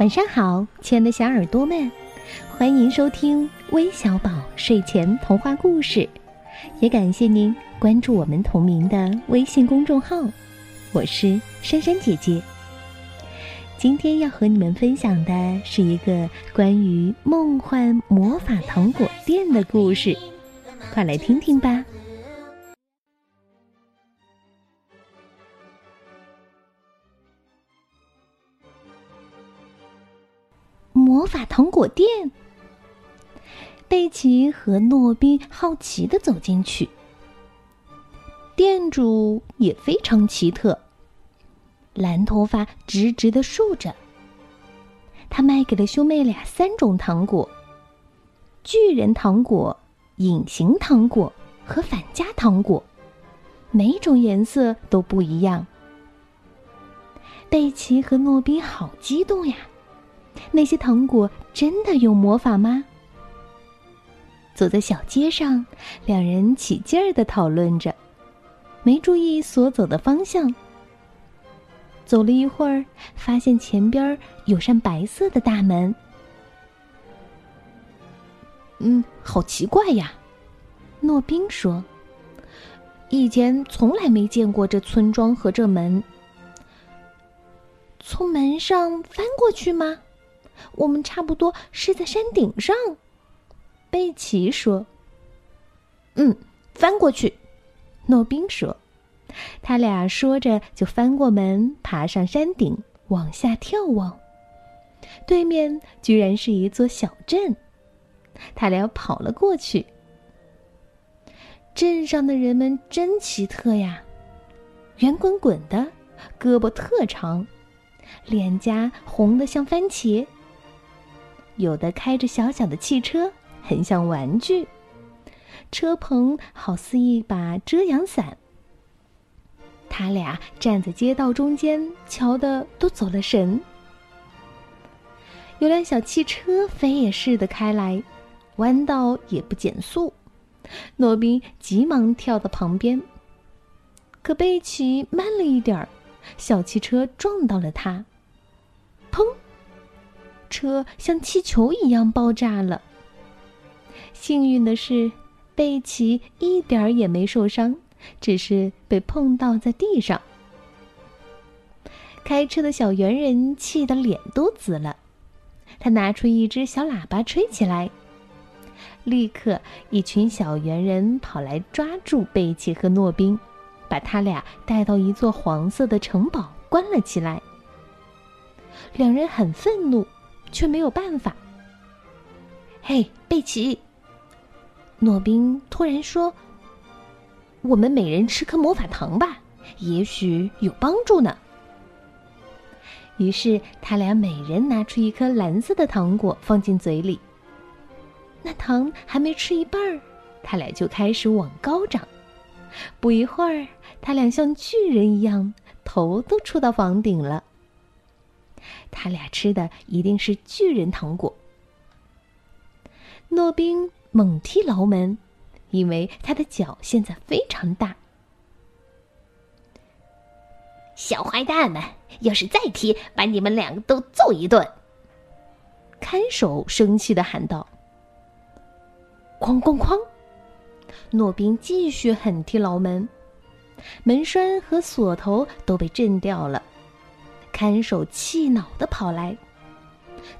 晚上好，亲爱的小耳朵们，欢迎收听微小宝睡前童话故事，也感谢您关注我们同名的微信公众号。我是珊珊姐姐。今天要和你们分享的是一个关于梦幻魔法糖果店的故事，快来听听吧。魔法糖果店，贝奇和诺宾好奇的走进去。店主也非常奇特，蓝头发直直的竖着。他卖给了兄妹俩三种糖果：巨人糖果、隐形糖果和反家糖果，每种颜色都不一样。贝奇和诺宾好激动呀！那些糖果真的有魔法吗？走在小街上，两人起劲儿的讨论着，没注意所走的方向。走了一会儿，发现前边有扇白色的大门。嗯，好奇怪呀！诺宾说：“以前从来没见过这村庄和这门。从门上翻过去吗？”我们差不多是在山顶上，贝奇说：“嗯，翻过去。”诺宾说：“他俩说着就翻过门，爬上山顶，往下眺望。对面居然是一座小镇。他俩跑了过去。镇上的人们真奇特呀，圆滚滚的，胳膊特长，脸颊红的像番茄。有的开着小小的汽车，很像玩具。车棚好似一把遮阳伞。他俩站在街道中间，瞧的都走了神。有辆小汽车飞也似的开来，弯道也不减速。诺宾急忙跳到旁边，可贝奇慢了一点儿，小汽车撞到了他。砰！车像气球一样爆炸了。幸运的是，贝奇一点儿也没受伤，只是被碰倒在地上。开车的小圆人气得脸都紫了，他拿出一只小喇叭吹起来，立刻一群小圆人跑来抓住贝奇和诺宾，把他俩带到一座黄色的城堡关了起来。两人很愤怒。却没有办法。嘿，贝奇！诺宾突然说：“我们每人吃颗魔法糖吧，也许有帮助呢。”于是他俩每人拿出一颗蓝色的糖果放进嘴里。那糖还没吃一半儿，他俩就开始往高长。不一会儿，他俩像巨人一样，头都触到房顶了。他俩吃的一定是巨人糖果。诺宾猛踢牢门，因为他的脚现在非常大。小坏蛋们，要是再踢，把你们两个都揍一顿！看守生气的喊道。哐哐哐！诺宾继续狠踢牢门，门栓和锁头都被震掉了。看守气恼的跑来，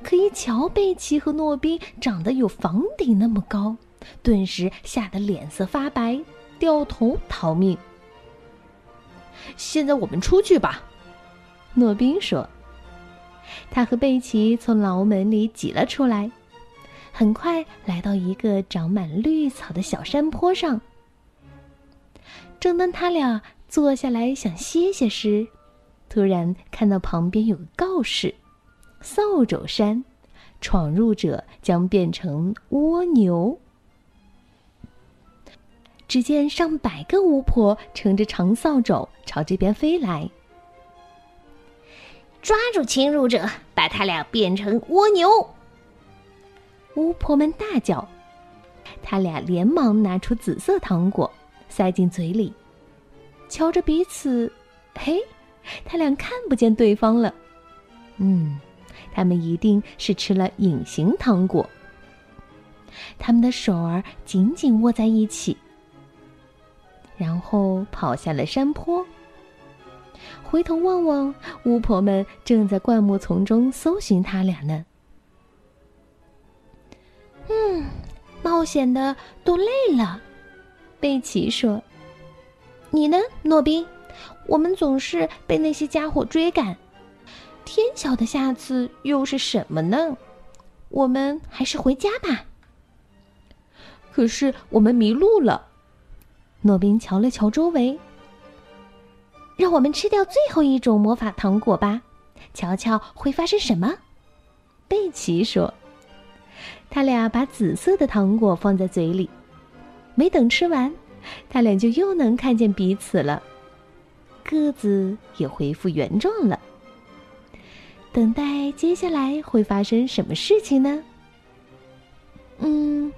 可一瞧贝奇和诺宾长得有房顶那么高，顿时吓得脸色发白，掉头逃命。现在我们出去吧，诺宾说。他和贝奇从牢门里挤了出来，很快来到一个长满绿草的小山坡上。正当他俩坐下来想歇歇时，突然看到旁边有个告示：“扫帚山，闯入者将变成蜗牛。”只见上百个巫婆乘着长扫帚朝这边飞来，抓住侵入者，把他俩变成蜗牛！巫婆们大叫。他俩连忙拿出紫色糖果，塞进嘴里，瞧着彼此，嘿。他俩看不见对方了，嗯，他们一定是吃了隐形糖果。他们的手儿紧紧握在一起，然后跑下了山坡。回头望望，巫婆们正在灌木丛中搜寻他俩呢。嗯，冒险的都累了，贝奇说：“你呢，诺宾？我们总是被那些家伙追赶，天晓得下次又是什么呢？我们还是回家吧。”可是我们迷路了。诺宾瞧了瞧周围。让我们吃掉最后一种魔法糖果吧，瞧瞧会发生什么。贝奇说：“他俩把紫色的糖果放在嘴里，没等吃完，他俩就又能看见彼此了，个子也恢复原状了。等待接下来会发生什么事情呢？嗯，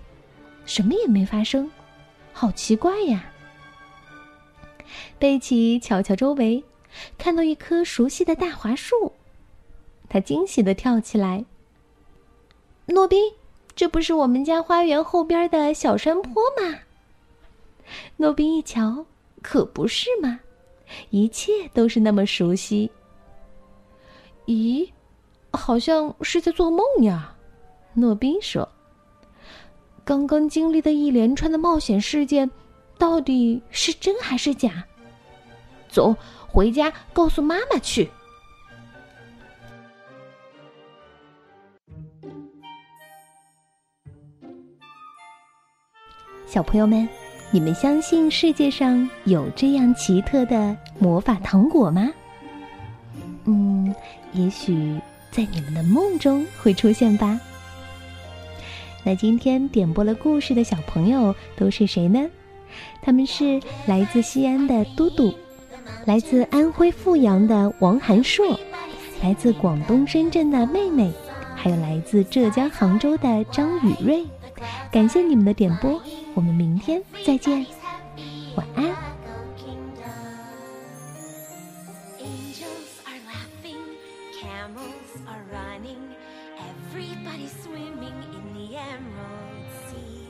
什么也没发生，好奇怪呀。”贝奇瞧瞧周围，看到一棵熟悉的大槐树，他惊喜的跳起来。诺宾，这不是我们家花园后边的小山坡吗？诺宾一瞧，可不是嘛，一切都是那么熟悉。咦，好像是在做梦呀，诺宾说。刚刚经历的一连串的冒险事件，到底是真还是假？走，回家告诉妈妈去。小朋友们，你们相信世界上有这样奇特的魔法糖果吗？嗯，也许在你们的梦中会出现吧。那今天点播了故事的小朋友都是谁呢？他们是来自西安的嘟嘟。来自安徽阜阳的王涵硕，来自广东深圳的妹妹，还有来自浙江杭州的张雨瑞，感谢你们的点播我们明天再见晚安 Everybody swimming in the emerald sea